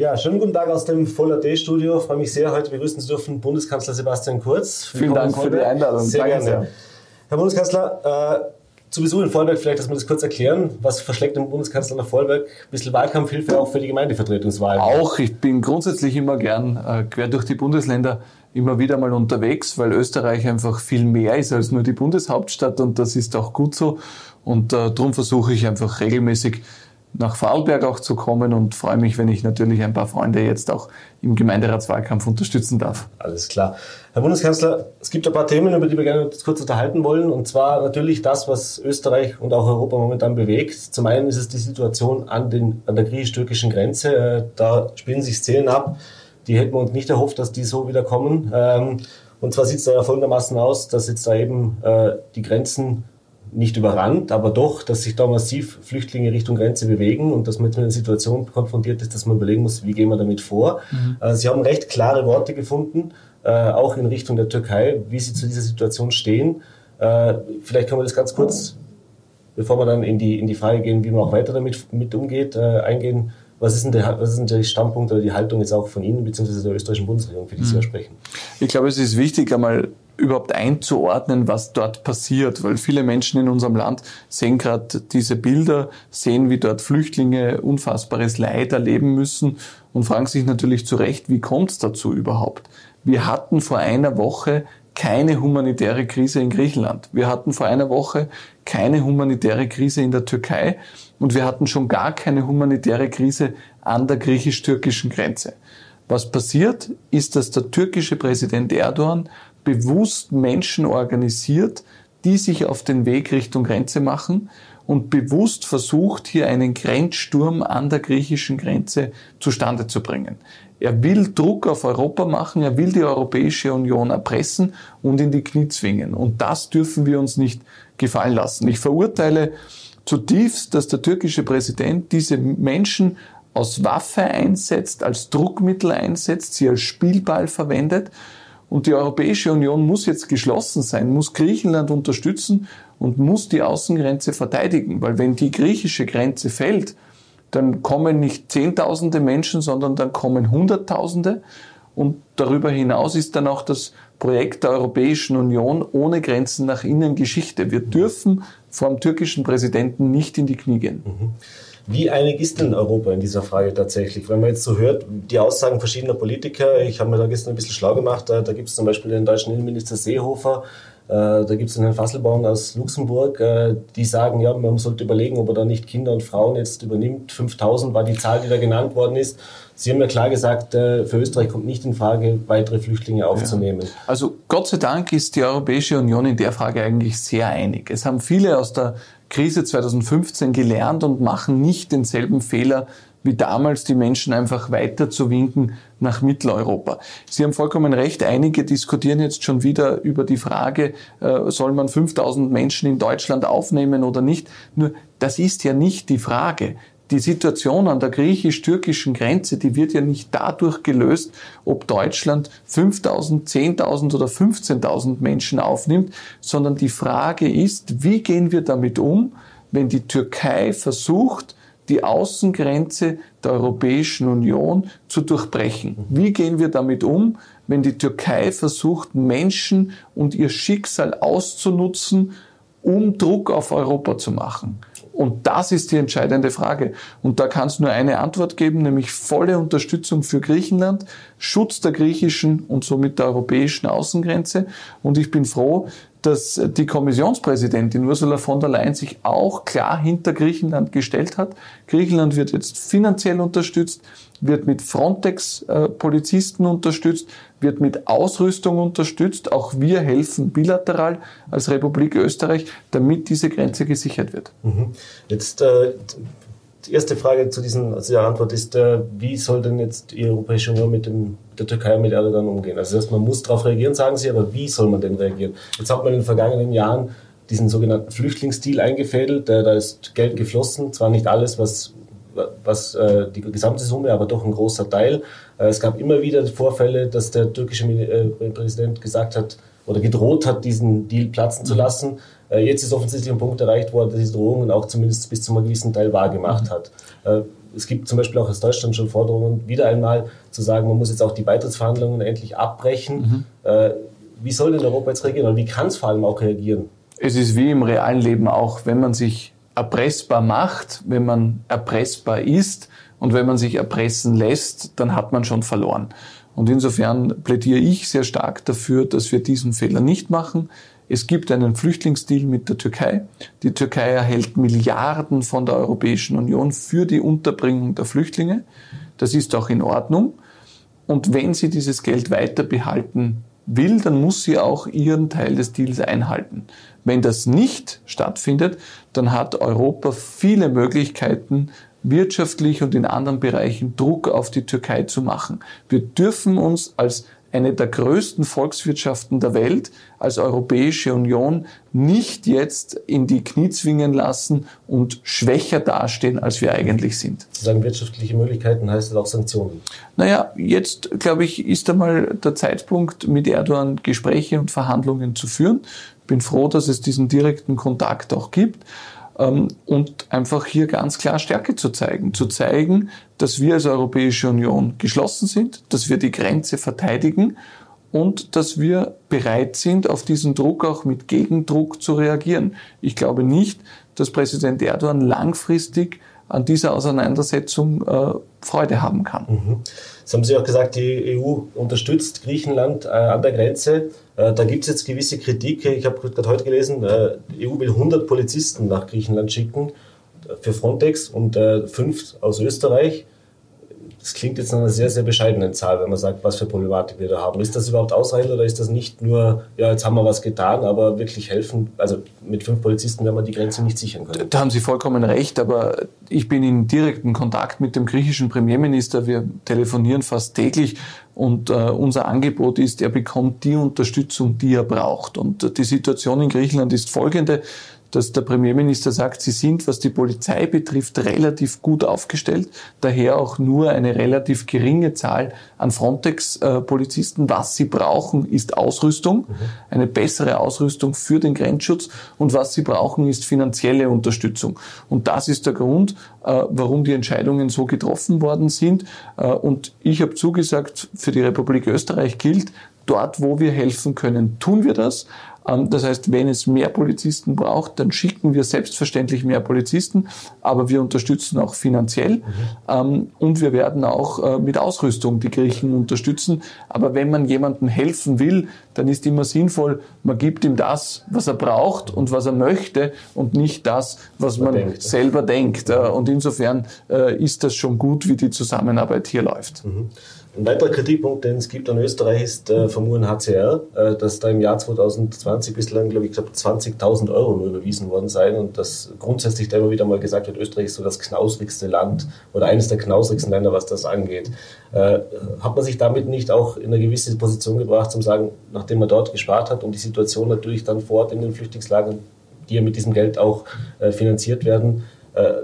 Ja, schönen guten Tag aus dem Voll.at-Studio. Freue mich sehr, heute begrüßen zu dürfen Bundeskanzler Sebastian Kurz. Vielen Dank für die Einladung. Sehr Danke gerne. Sehr. Herr Bundeskanzler, äh, zu Besuch in Vorarlberg, vielleicht, dass wir das kurz erklären. Was verschlägt den Bundeskanzler nach Vorarlberg? Ein bisschen Wahlkampfhilfe auch für die Gemeindevertretungswahlen. Auch, ich bin grundsätzlich immer gern äh, quer durch die Bundesländer immer wieder mal unterwegs, weil Österreich einfach viel mehr ist als nur die Bundeshauptstadt und das ist auch gut so. Und äh, darum versuche ich einfach regelmäßig nach Vorarlberg auch zu kommen und freue mich, wenn ich natürlich ein paar Freunde jetzt auch im Gemeinderatswahlkampf unterstützen darf. Alles klar. Herr Bundeskanzler, es gibt ein paar Themen, über die wir gerne kurz unterhalten wollen. Und zwar natürlich das, was Österreich und auch Europa momentan bewegt. Zum einen ist es die Situation an, den, an der griechisch-türkischen Grenze. Äh, da spielen sich Szenen ab, die hätten wir uns nicht erhofft, dass die so wieder kommen. Ähm, und zwar sieht es da ja folgendermaßen aus, dass jetzt da eben äh, die Grenzen nicht überrannt, aber doch, dass sich da massiv Flüchtlinge Richtung Grenze bewegen und dass man jetzt mit einer Situation konfrontiert ist, dass man überlegen muss, wie gehen wir damit vor. Mhm. Äh, sie haben recht klare Worte gefunden, äh, auch in Richtung der Türkei, wie Sie zu dieser Situation stehen. Äh, vielleicht können wir das ganz kurz, bevor wir dann in die, in die Frage gehen, wie man auch weiter damit mit umgeht, eingehen. Was ist, denn der, was ist denn der Standpunkt oder die Haltung jetzt auch von Ihnen bzw. der österreichischen Bundesregierung, für die Sie ja mhm. sprechen? Ich glaube, es ist wichtig, einmal überhaupt einzuordnen, was dort passiert, weil viele Menschen in unserem Land sehen gerade diese Bilder, sehen, wie dort Flüchtlinge unfassbares Leid erleben müssen und fragen sich natürlich zu Recht, wie kommt es dazu überhaupt? Wir hatten vor einer Woche keine humanitäre Krise in Griechenland. Wir hatten vor einer Woche keine humanitäre Krise in der Türkei und wir hatten schon gar keine humanitäre Krise an der griechisch-türkischen Grenze. Was passiert, ist, dass der türkische Präsident Erdogan bewusst Menschen organisiert, die sich auf den Weg Richtung Grenze machen und bewusst versucht, hier einen Grenzsturm an der griechischen Grenze zustande zu bringen. Er will Druck auf Europa machen, er will die Europäische Union erpressen und in die Knie zwingen. Und das dürfen wir uns nicht gefallen lassen. Ich verurteile zutiefst, dass der türkische Präsident diese Menschen aus Waffe einsetzt, als Druckmittel einsetzt, sie als Spielball verwendet und die Europäische Union muss jetzt geschlossen sein, muss Griechenland unterstützen und muss die Außengrenze verteidigen. Weil wenn die griechische Grenze fällt, dann kommen nicht Zehntausende Menschen, sondern dann kommen Hunderttausende. Und darüber hinaus ist dann auch das Projekt der Europäischen Union ohne Grenzen nach innen Geschichte. Wir dürfen vor dem türkischen Präsidenten nicht in die Knie gehen. Mhm. Wie einig ist denn Europa in dieser Frage tatsächlich? Wenn man jetzt so hört, die Aussagen verschiedener Politiker, ich habe mir da gestern ein bisschen schlau gemacht, da, da gibt es zum Beispiel den deutschen Innenminister Seehofer, äh, da gibt es einen Herrn Fasselbaum aus Luxemburg, äh, die sagen, ja, man sollte überlegen, ob er da nicht Kinder und Frauen jetzt übernimmt. 5000 war die Zahl, die da genannt worden ist. Sie haben ja klar gesagt, äh, für Österreich kommt nicht in Frage, weitere Flüchtlinge aufzunehmen. Ja. Also Gott sei Dank ist die Europäische Union in der Frage eigentlich sehr einig. Es haben viele aus der Krise 2015 gelernt und machen nicht denselben Fehler wie damals die Menschen einfach weiter zu winken nach Mitteleuropa. Sie haben vollkommen recht, einige diskutieren jetzt schon wieder über die Frage, äh, soll man 5000 Menschen in Deutschland aufnehmen oder nicht. Nur das ist ja nicht die Frage die Situation an der griechisch-türkischen Grenze, die wird ja nicht dadurch gelöst, ob Deutschland 5000, 10.000 oder 15.000 Menschen aufnimmt, sondern die Frage ist, wie gehen wir damit um, wenn die Türkei versucht, die Außengrenze der Europäischen Union zu durchbrechen. Wie gehen wir damit um, wenn die Türkei versucht, Menschen und ihr Schicksal auszunutzen, um Druck auf Europa zu machen? Und das ist die entscheidende Frage. Und da kann es nur eine Antwort geben, nämlich volle Unterstützung für Griechenland, Schutz der griechischen und somit der europäischen Außengrenze. Und ich bin froh, dass die Kommissionspräsidentin Ursula von der Leyen sich auch klar hinter Griechenland gestellt hat. Griechenland wird jetzt finanziell unterstützt, wird mit Frontex-Polizisten unterstützt, wird mit Ausrüstung unterstützt. Auch wir helfen bilateral als Republik Österreich, damit diese Grenze gesichert wird. Mhm. Jetzt äh, die erste Frage zu, diesen, zu der Antwort ist, äh, wie soll denn jetzt die Europäische Union mit dem, der Türkei und mit Erdogan umgehen? Also dass man muss darauf reagieren, sagen Sie, aber wie soll man denn reagieren? Jetzt hat man in den vergangenen Jahren diesen sogenannten Flüchtlingsdeal eingefädelt, äh, da ist Geld geflossen, zwar nicht alles, was, was äh, die gesamte Summe, aber doch ein großer Teil. Äh, es gab immer wieder Vorfälle, dass der türkische äh, Präsident gesagt hat oder gedroht hat, diesen Deal platzen zu mhm. lassen. Äh, jetzt ist offensichtlich ein Punkt erreicht worden, dass die Drohungen auch zumindest bis zu einem gewissen Teil wahrgemacht hat. Äh, es gibt zum Beispiel auch aus Deutschland schon Forderungen, wieder einmal zu sagen, man muss jetzt auch die Beitrittsverhandlungen endlich abbrechen. Mhm. Äh, wie soll denn Europa jetzt reagieren und wie kann es vor allem auch reagieren? Es ist wie im realen Leben auch, wenn man sich erpressbar macht, wenn man erpressbar ist und wenn man sich erpressen lässt, dann hat man schon verloren. Und insofern plädiere ich sehr stark dafür, dass wir diesen Fehler nicht machen. Es gibt einen Flüchtlingsdeal mit der Türkei. Die Türkei erhält Milliarden von der Europäischen Union für die Unterbringung der Flüchtlinge. Das ist auch in Ordnung. Und wenn sie dieses Geld weiter behalten will, dann muss sie auch ihren Teil des Deals einhalten. Wenn das nicht stattfindet, dann hat Europa viele Möglichkeiten, wirtschaftlich und in anderen Bereichen Druck auf die Türkei zu machen. Wir dürfen uns als eine der größten Volkswirtschaften der Welt als Europäische Union nicht jetzt in die Knie zwingen lassen und schwächer dastehen, als wir eigentlich sind. Zu sagen wirtschaftliche Möglichkeiten heißt das auch Sanktionen? Naja, jetzt glaube ich, ist einmal der Zeitpunkt, mit Erdogan Gespräche und Verhandlungen zu führen. Bin froh, dass es diesen direkten Kontakt auch gibt. Ähm, und einfach hier ganz klar Stärke zu zeigen. Zu zeigen, dass wir als Europäische Union geschlossen sind, dass wir die Grenze verteidigen und dass wir bereit sind, auf diesen Druck auch mit Gegendruck zu reagieren. Ich glaube nicht, dass Präsident Erdogan langfristig an dieser Auseinandersetzung äh, Freude haben kann. Mhm. Das haben Sie auch gesagt, die EU unterstützt Griechenland äh, an der Grenze. Äh, da gibt es jetzt gewisse Kritik. Ich habe gerade heute gelesen, äh, die EU will 100 Polizisten nach Griechenland schicken äh, für Frontex und äh, fünf aus Österreich. Das klingt jetzt nach einer sehr, sehr bescheidenen Zahl, wenn man sagt, was für Problematik wir da haben. Ist das überhaupt ausreichend oder ist das nicht nur, ja, jetzt haben wir was getan, aber wirklich helfen? Also mit fünf Polizisten werden wir die Grenze nicht sichern können. Da haben Sie vollkommen recht, aber ich bin in direktem Kontakt mit dem griechischen Premierminister. Wir telefonieren fast täglich und äh, unser Angebot ist, er bekommt die Unterstützung, die er braucht. Und die Situation in Griechenland ist folgende dass der Premierminister sagt, sie sind, was die Polizei betrifft, relativ gut aufgestellt, daher auch nur eine relativ geringe Zahl an Frontex-Polizisten. Was sie brauchen, ist Ausrüstung, eine bessere Ausrüstung für den Grenzschutz und was sie brauchen, ist finanzielle Unterstützung. Und das ist der Grund, äh, warum die Entscheidungen so getroffen worden sind. Äh, und ich habe zugesagt, für die Republik Österreich gilt, dort, wo wir helfen können, tun wir das. Ähm, das heißt, wenn es mehr Polizisten braucht, dann schicken wir selbstverständlich mehr Polizisten, aber wir unterstützen auch finanziell mhm. Ähm, und wir werden auch äh, mit Ausrüstung die Griechen unterstützen. Aber wenn man jemandem helfen will, dann ist immer sinnvoll, man gibt ihm das, was er braucht und was er möchte und nicht das, was man, man denkt. selber denkt. Äh, und insofern äh, ist das schon gut, wie die Zusammenarbeit hier läuft. Mhm. Ein weiterer Kritikpunkt, den es gibt an Österreich, ist äh, vom UNHCR, äh, dass da im Jahr 2020 bislang, glaube ich, 20.000 Euro nur überwiesen worden seien und dass grundsätzlich da immer wieder mal gesagt wird, Österreich ist so das knausrigste Land oder eines der knausrigsten Länder, was das angeht. Äh, hat man sich damit nicht auch in eine gewisse Position gebracht, zum sagen, nachdem man dort gespart hat und die Situation natürlich dann vor Ort in den Flüchtlingslagern, die ja mit diesem Geld auch äh, finanziert werden,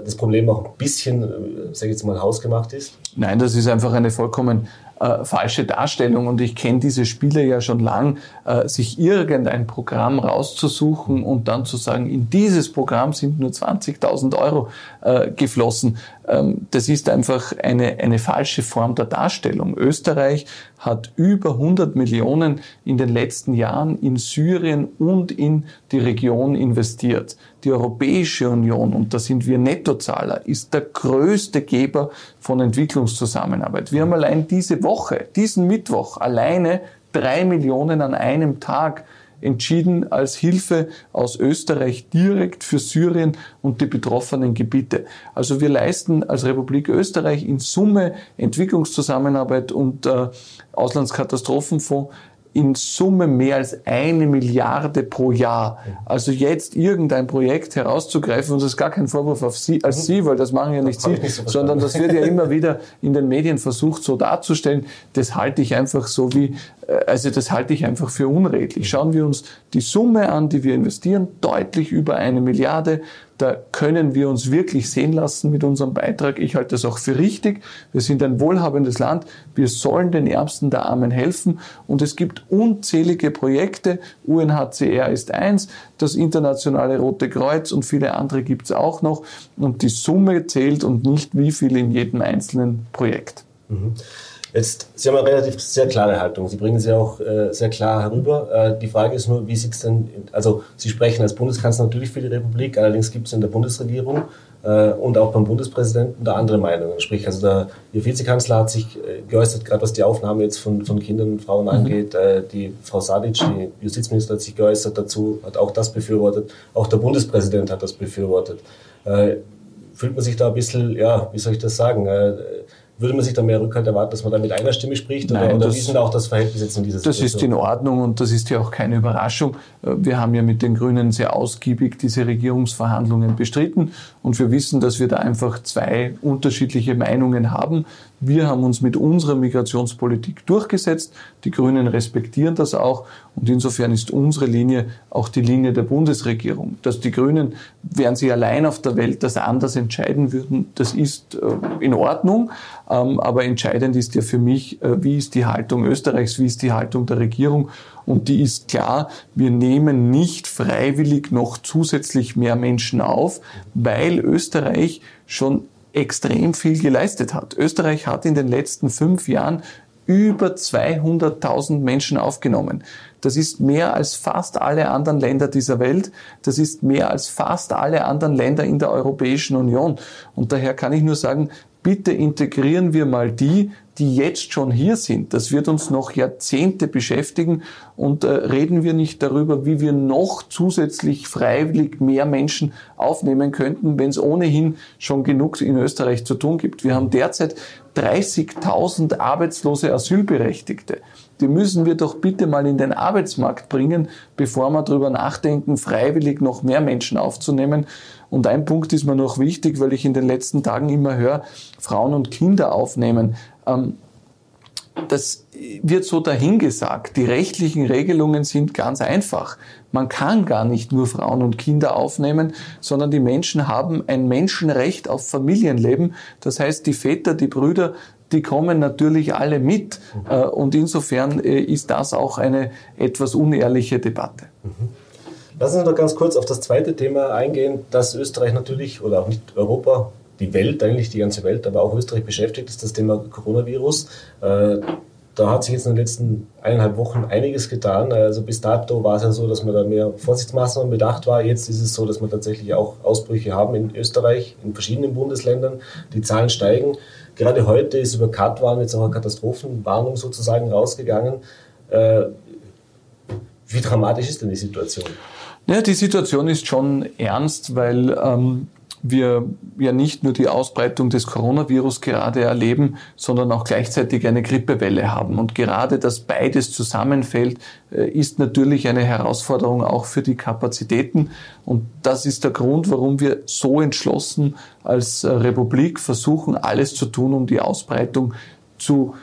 das Problem auch ein bisschen, äh, sage ich jetzt mal, hausgemacht ist? Nein, das ist einfach eine vollkommen äh, falsche Darstellung und ich kenne diese Spiele ja schon lang, äh, sich irgendein Programm rauszusuchen und dann zu sagen, in dieses Programm sind nur 20.000 Euro äh, geflossen. Ähm, das ist einfach eine, eine falsche Form der Darstellung. Österreich hat über 100 Millionen in den letzten Jahren in Syrien und in die Region investiert. Die Europäische Union, und da sind wir Nettozahler, ist der größte Geber von Entwicklungszusammenarbeit. Wir haben allein diese Woche, diesen Mittwoch alleine drei Millionen an einem Tag entschieden als Hilfe aus Österreich direkt für Syrien und die betroffenen Gebiete. Also wir leisten als Republik Österreich in Summe Entwicklungszusammenarbeit und äh, Auslandskatastrophenfonds in Summe mehr als eine Milliarde pro Jahr. Also jetzt irgendein Projekt herauszugreifen, und das ist gar kein Vorwurf auf Sie, als Sie, weil das machen ja nicht Sie, sondern das wird ja immer wieder in den Medien versucht so darzustellen. Das halte ich einfach so wie, äh, also das halte ich einfach für unredlich. Schauen wir uns die Summe an, die wir investieren, deutlich über eine Milliarde. Da können wir uns wirklich sehen lassen mit unserem Beitrag. Ich halte das auch für richtig. Wir sind ein wohlhabendes Land. Wir sollen den Ärmsten der Armen helfen. Und es gibt unzählige Projekte. UNHCR ist eins, das Internationale Rote Kreuz und viele andere gibt es auch noch. Und die Summe zählt und nicht wie viel in jedem einzelnen Projekt. Mhm. Jetzt, Sie haben eine relativ sehr klare Haltung. Sie bringen sie auch äh, sehr klar herüber. Äh, die Frage ist nur, wie sieht es denn, also Sie sprechen als Bundeskanzler natürlich für die Republik, allerdings gibt es in der Bundesregierung äh, und auch beim Bundespräsidenten da andere Meinungen. Sprich, also der, Ihr Vizekanzler hat sich äh, geäußert, gerade was die Aufnahme jetzt von, von Kindern und Frauen mhm. angeht. Äh, die Frau Sadic, die Justizministerin, hat sich geäußert dazu, hat auch das befürwortet. Auch der Bundespräsident hat das befürwortet. Äh, fühlt man sich da ein bisschen, ja, wie soll ich das sagen, würde man sich da mehr Rückhalt erwarten, dass man da mit einer Stimme spricht? Nein, oder, oder das, wie sind auch das Verhältnis jetzt in dieser Situation? Das ist in Ordnung und das ist ja auch keine Überraschung. Wir haben ja mit den Grünen sehr ausgiebig diese Regierungsverhandlungen bestritten und wir wissen, dass wir da einfach zwei unterschiedliche Meinungen haben. Wir haben uns mit unserer Migrationspolitik durchgesetzt. Die Grünen respektieren das auch. Und insofern ist unsere Linie auch die Linie der Bundesregierung. Dass die Grünen, wären sie allein auf der Welt, das anders entscheiden würden, das ist äh, in Ordnung. Ähm, aber entscheidend ist ja für mich, äh, wie ist die Haltung Österreichs, wie ist die Haltung der Regierung. Und die ist klar, wir nehmen nicht freiwillig noch zusätzlich mehr Menschen auf, weil Österreich schon extrem viel geleistet hat. Österreich hat in den letzten fünf Jahren über 200.000 Menschen aufgenommen. Das ist mehr als fast alle anderen Länder dieser Welt. Das ist mehr als fast alle anderen Länder in der Europäischen Union. Und daher kann ich nur sagen, bitte integrieren wir mal die, die jetzt schon hier sind. Das wird uns noch Jahrzehnte beschäftigen und äh, reden wir nicht darüber, wie wir noch zusätzlich freiwillig mehr Menschen aufnehmen könnten, wenn es ohnehin schon genug in Österreich zu tun gibt. Wir haben derzeit 30.000 arbeitslose Asylberechtigte. Die müssen wir doch bitte mal in den Arbeitsmarkt bringen, bevor wir darüber nachdenken, freiwillig noch mehr Menschen aufzunehmen. Und ein Punkt ist mir noch wichtig, weil ich in den letzten Tagen immer höre, Frauen und Kinder aufnehmen. Ähm, das wird so dahingesagt. Die rechtlichen Regelungen sind ganz einfach. Man kann gar nicht nur Frauen und Kinder aufnehmen, sondern die Menschen haben ein Menschenrecht auf Familienleben. Das heißt, die Väter, die Brüder, die kommen natürlich alle mit. Äh, und insofern äh, ist das auch eine etwas unehrliche Debatte. Mhm. Lassen Sie uns noch ganz kurz auf das zweite Thema eingehen, dass Österreich natürlich, oder auch nicht Europa, die Welt, eigentlich die ganze Welt, aber auch Österreich beschäftigt, ist das Thema Coronavirus. Äh, da hat sich jetzt in den letzten eineinhalb Wochen einiges getan. Also bis dato war es ja so, dass man da mehr Vorsichtsmaßnahmen bedacht war. Jetzt ist es so, dass wir tatsächlich auch Ausbrüche haben in Österreich, in verschiedenen Bundesländern. Die Zahlen steigen. Gerade heute ist über Katwan jetzt auch eine Katastrophenwarnung sozusagen rausgegangen. Äh, wie dramatisch ist denn die Situation? Ja, die Situation ist schon ernst, weil ähm, wir ja nicht nur die Ausbreitung des Coronavirus gerade erleben, sondern auch gleichzeitig eine Grippewelle haben. Und gerade, dass beides zusammenfällt, äh, ist natürlich eine Herausforderung auch für die Kapazitäten. Und das ist der Grund, warum wir so entschlossen als äh, Republik versuchen, alles zu tun, um die Ausbreitung zu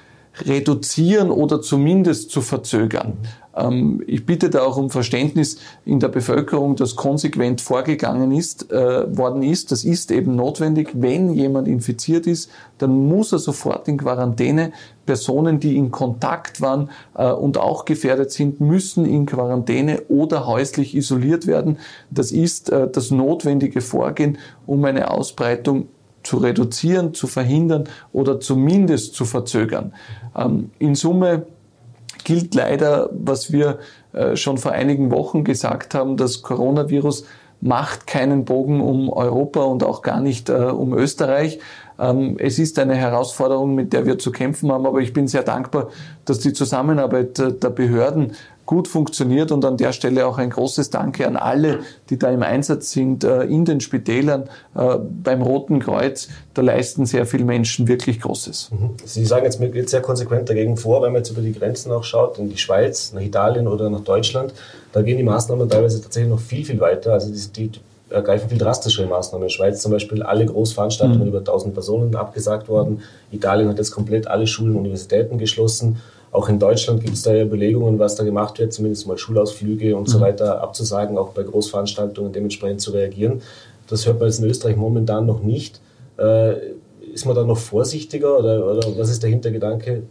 reduzieren oder zumindest zu verzögern. Ähm, ich bitte da auch um Verständnis in der Bevölkerung, dass konsequent vorgegangen ist, äh, worden ist. Das ist eben notwendig. Wenn jemand infiziert ist, dann muss er sofort in Quarantäne. Personen, die in Kontakt waren äh, und auch gefährdet sind, müssen in Quarantäne oder häuslich isoliert werden. Das ist äh, das notwendige Vorgehen, um eine Ausbreitung zu reduzieren, zu verhindern oder zumindest zu verzögern. Ähm, in Summe gilt leider, was wir äh, schon vor einigen Wochen gesagt haben, das Coronavirus macht keinen Bogen um Europa und auch gar nicht äh, um Österreich. Ähm, es ist eine Herausforderung, mit der wir zu kämpfen haben, aber ich bin sehr dankbar, dass die Zusammenarbeit äh, der Behörden gut funktioniert und an der Stelle auch ein großes Danke an alle, die da im Einsatz sind, äh, in den Spitälern, äh, beim Roten Kreuz. Da leisten sehr viele Menschen wirklich Großes. Mhm. Sie sagen jetzt, mir geht sehr konsequent dagegen vor, wenn man jetzt über die Grenzen auch schaut, in die Schweiz, nach Italien oder nach Deutschland, da gehen die Maßnahmen teilweise tatsächlich noch viel, viel weiter. Also die, die ergreifen viel drastischere Maßnahmen. In Schweiz zum Beispiel alle Großveranstaltungen mhm. über 1000 Personen abgesagt worden. Italien hat jetzt komplett alle Schulen und Universitäten geschlossen. Auch in Deutschland gibt es da ja Überlegungen, was da gemacht wird, zumindest mal Schulausflüge und mhm. so weiter abzusagen, auch bei Großveranstaltungen dementsprechend zu reagieren. Das hört man jetzt in Österreich momentan noch nicht. Äh, ist man da noch vorsichtiger oder, oder was ist der Hintergedanke?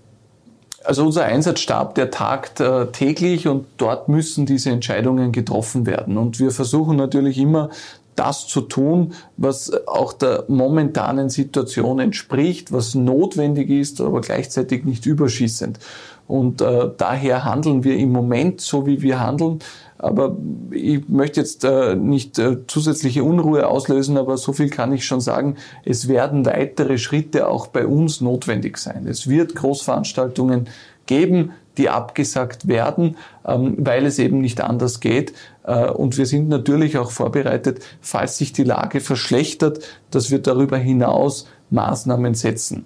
Also unser Einsatzstab, der tagt äh, täglich und dort müssen diese Entscheidungen getroffen werden. Und wir versuchen natürlich immer das zu tun, was auch der momentanen Situation entspricht, was notwendig ist, aber gleichzeitig nicht überschießend. Und äh, daher handeln wir im Moment so, wie wir handeln. Aber ich möchte jetzt äh, nicht äh, zusätzliche Unruhe auslösen, aber so viel kann ich schon sagen. Es werden weitere Schritte auch bei uns notwendig sein. Es wird Großveranstaltungen geben, die abgesagt werden, ähm, weil es eben nicht anders geht. Äh, und wir sind natürlich auch vorbereitet, falls sich die Lage verschlechtert, dass wir darüber hinaus Maßnahmen setzen.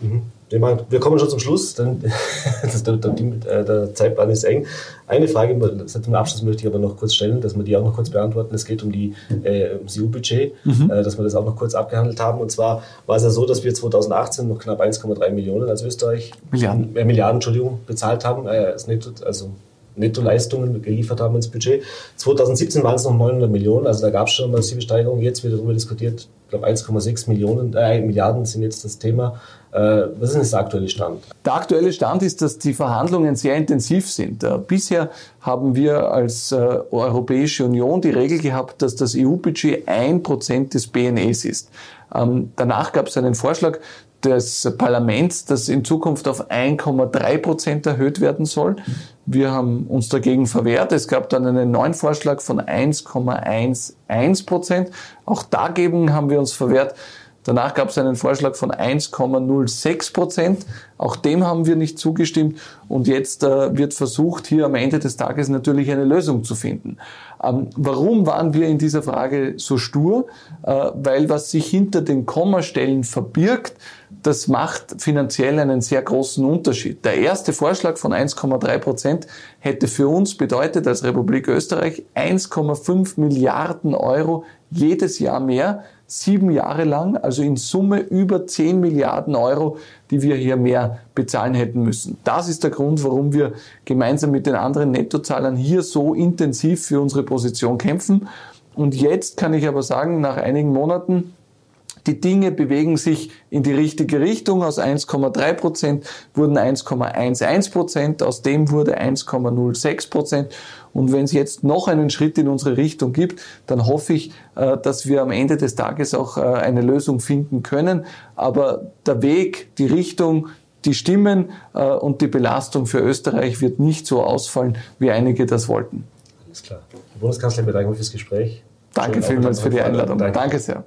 Mhm. Wir kommen schon zum Schluss, denn äh, der, Zeitplan ist eng. Eine Frage zum Abschluss möchte ich aber noch kurz stellen, dass wir die auch noch kurz beantworten. Es geht um die äh, EU-Budget, mhm. äh, dass wir das auch noch kurz abgehandelt haben. Und zwar war es ja so, dass wir 2018 noch knapp 1,3 Millionen als Österreich Milliarden, äh, Milliarden Entschuldigung, bezahlt haben, äh, Netto, also Nettoleistungen geliefert haben ins Budget. 2017 waren es noch 900 Millionen, also da gab es schon eine massive Steigerung. Jetzt wird darüber diskutiert, ich glaube 1,6 Millionen, äh, Milliarden sind jetzt das Thema. Äh, was ist denn der aktuelle Stand? Der aktuelle Stand ist, dass die Verhandlungen sehr intensiv sind. Äh, bisher haben wir als äh, Europäische Union die Regel gehabt, dass das EU-Budget ein Prozent des BNEs ist. Ähm, danach gab es einen Vorschlag, des Parlaments, das in Zukunft auf 1,3 Prozent erhöht werden soll. Wir haben uns dagegen verwehrt. Es gab dann einen neuen Vorschlag von 1,11 Prozent. Auch dagegen haben wir uns verwehrt. Danach gab es einen Vorschlag von 1,06 Prozent. Auch dem haben wir nicht zugestimmt. Und jetzt äh, wird versucht, hier am Ende des Tages natürlich eine Lösung zu finden. Ähm, warum waren wir in dieser Frage so stur? Äh, weil was sich hinter den Kommastellen verbirgt, das macht finanziell einen sehr großen Unterschied. Der erste Vorschlag von 1,3 Prozent hätte für uns bedeutet als Republik Österreich 1,5 Milliarden Euro jedes Jahr mehr sieben Jahre lang, also in Summe über 10 Milliarden Euro, die wir hier mehr bezahlen hätten müssen. Das ist der Grund, warum wir gemeinsam mit den anderen Nettozahlern hier so intensiv für unsere Position kämpfen. Und jetzt kann ich aber sagen, nach einigen Monaten, die Dinge bewegen sich in die richtige Richtung. Aus 1,3 Prozent wurden 1,11 Prozent, aus dem wurde 1,06 Prozent. Und wenn es jetzt noch einen Schritt in unsere Richtung gibt, dann hoffe ich, äh, dass wir am Ende des Tages auch äh, eine Lösung finden können. Aber der Weg, die Richtung, die Stimmen äh, und die Belastung für Österreich wird nicht so ausfallen, wie einige das wollten. Alles klar. Herr Bundeskanzler, ich bedanke mich fürs Gespräch. Danke vielmals für die Einladung. Danke, Danke sehr.